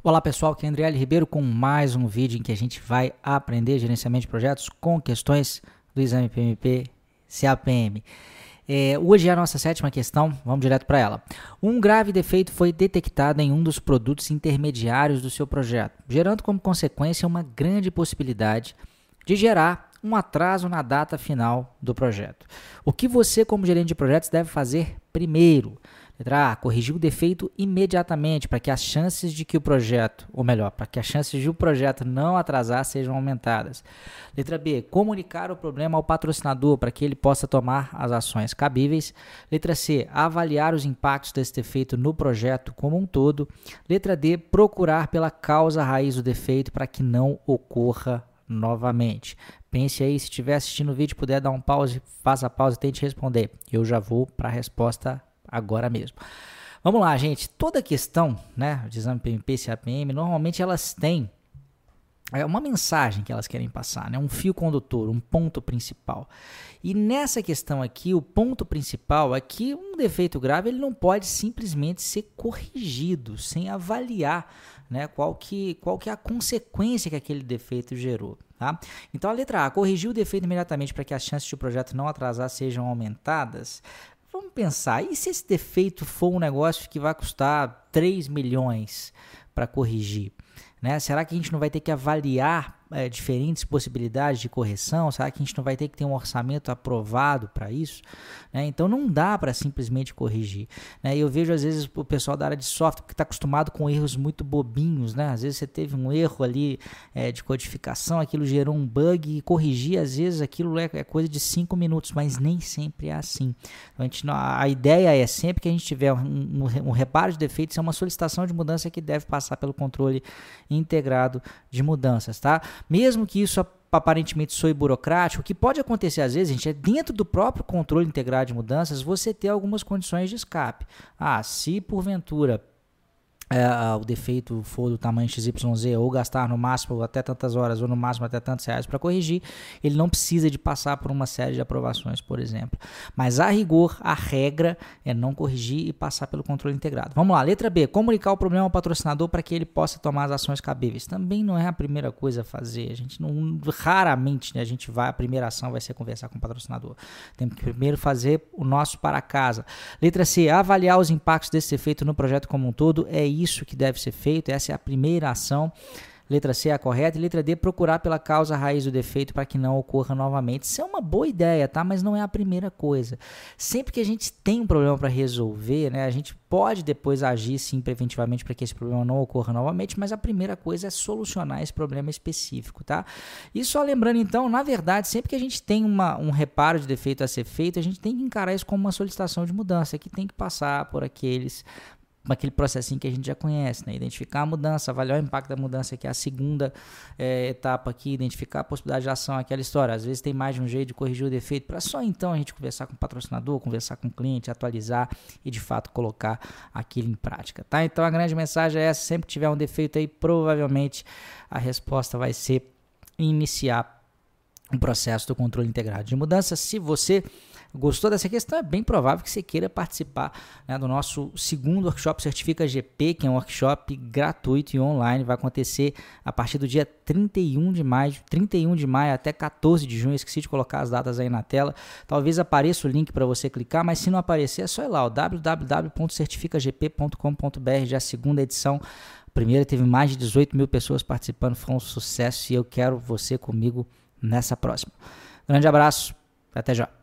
Olá pessoal, aqui é André Ribeiro com mais um vídeo em que a gente vai aprender gerenciamento de projetos com questões do exame PMP CAPM. É, hoje é a nossa sétima questão, vamos direto para ela. Um grave defeito foi detectado em um dos produtos intermediários do seu projeto, gerando como consequência uma grande possibilidade de gerar um atraso na data final do projeto. O que você, como gerente de projetos, deve fazer primeiro? Letra A, corrigir o defeito imediatamente para que as chances de que o projeto, ou melhor, para que as chances de o projeto não atrasar sejam aumentadas. Letra B, comunicar o problema ao patrocinador para que ele possa tomar as ações cabíveis. Letra C, avaliar os impactos desse defeito no projeto como um todo. Letra D, procurar pela causa raiz do defeito para que não ocorra novamente. Pense aí, se estiver assistindo o vídeo, puder dar um pause, faça a pausa e tente responder. Eu já vou para a resposta agora mesmo. Vamos lá, gente. Toda questão né, de exame PMP e CAPM, normalmente elas têm é uma mensagem que elas querem passar, né? um fio condutor, um ponto principal. E nessa questão aqui, o ponto principal é que um defeito grave ele não pode simplesmente ser corrigido sem avaliar né, qual, que, qual que é a consequência que aquele defeito gerou. Tá? Então a letra A, corrigir o defeito imediatamente para que as chances de o projeto não atrasar sejam aumentadas. Vamos pensar, e se esse defeito for um negócio que vai custar 3 milhões para corrigir? Né? Será que a gente não vai ter que avaliar é, diferentes possibilidades de correção? Será que a gente não vai ter que ter um orçamento aprovado para isso? Né? Então não dá para simplesmente corrigir. Né? Eu vejo às vezes o pessoal da área de software que está acostumado com erros muito bobinhos, né? Às vezes você teve um erro ali é, de codificação, aquilo gerou um bug e corrigir às vezes aquilo é, é coisa de 5 minutos, mas nem sempre é assim. Então, a, gente, a ideia é sempre que a gente tiver um, um reparo de defeitos, é uma solicitação de mudança que deve passar pelo controle integrado de mudanças, tá? Mesmo que isso aparentemente soe burocrático, o que pode acontecer às vezes, gente, é dentro do próprio controle integrado de mudanças, você ter algumas condições de escape. Ah, se porventura é, o defeito for do tamanho XYZ ou gastar no máximo até tantas horas ou no máximo até tantos reais para corrigir, ele não precisa de passar por uma série de aprovações, por exemplo. Mas a rigor, a regra é não corrigir e passar pelo controle integrado. Vamos lá, letra B, comunicar o problema ao patrocinador para que ele possa tomar as ações cabíveis. Também não é a primeira coisa a fazer. A gente não raramente né, a gente vai, a primeira ação vai ser conversar com o patrocinador. Temos que primeiro fazer o nosso para casa. Letra C, avaliar os impactos desse efeito no projeto como um todo é isso que deve ser feito, essa é a primeira ação. Letra C é a correta. Letra D, procurar pela causa raiz do defeito para que não ocorra novamente. Isso é uma boa ideia, tá? Mas não é a primeira coisa. Sempre que a gente tem um problema para resolver, né, a gente pode depois agir sim preventivamente para que esse problema não ocorra novamente, mas a primeira coisa é solucionar esse problema específico, tá? E só lembrando então, na verdade, sempre que a gente tem uma, um reparo de defeito a ser feito, a gente tem que encarar isso como uma solicitação de mudança, que tem que passar por aqueles aquele processinho que a gente já conhece, né? Identificar a mudança, avaliar o impacto da mudança, que é a segunda é, etapa aqui, identificar a possibilidade de ação, aquela história. Às vezes tem mais de um jeito de corrigir o defeito, para só então a gente conversar com o patrocinador, conversar com o cliente, atualizar e de fato colocar aquilo em prática, tá? Então a grande mensagem é essa: sempre que tiver um defeito aí, provavelmente a resposta vai ser iniciar um processo do controle integrado de mudança. Se você Gostou dessa questão? É bem provável que você queira participar né, do nosso segundo workshop Certifica GP, que é um workshop gratuito e online. Vai acontecer a partir do dia 31 de maio, 31 de maio até 14 de junho. Esqueci de colocar as datas aí na tela. Talvez apareça o link para você clicar, mas se não aparecer, é só ir lá, www.certificagp.com.br, já a segunda edição. Primeira teve mais de 18 mil pessoas participando, foi um sucesso e eu quero você comigo nessa próxima. Grande abraço, até já.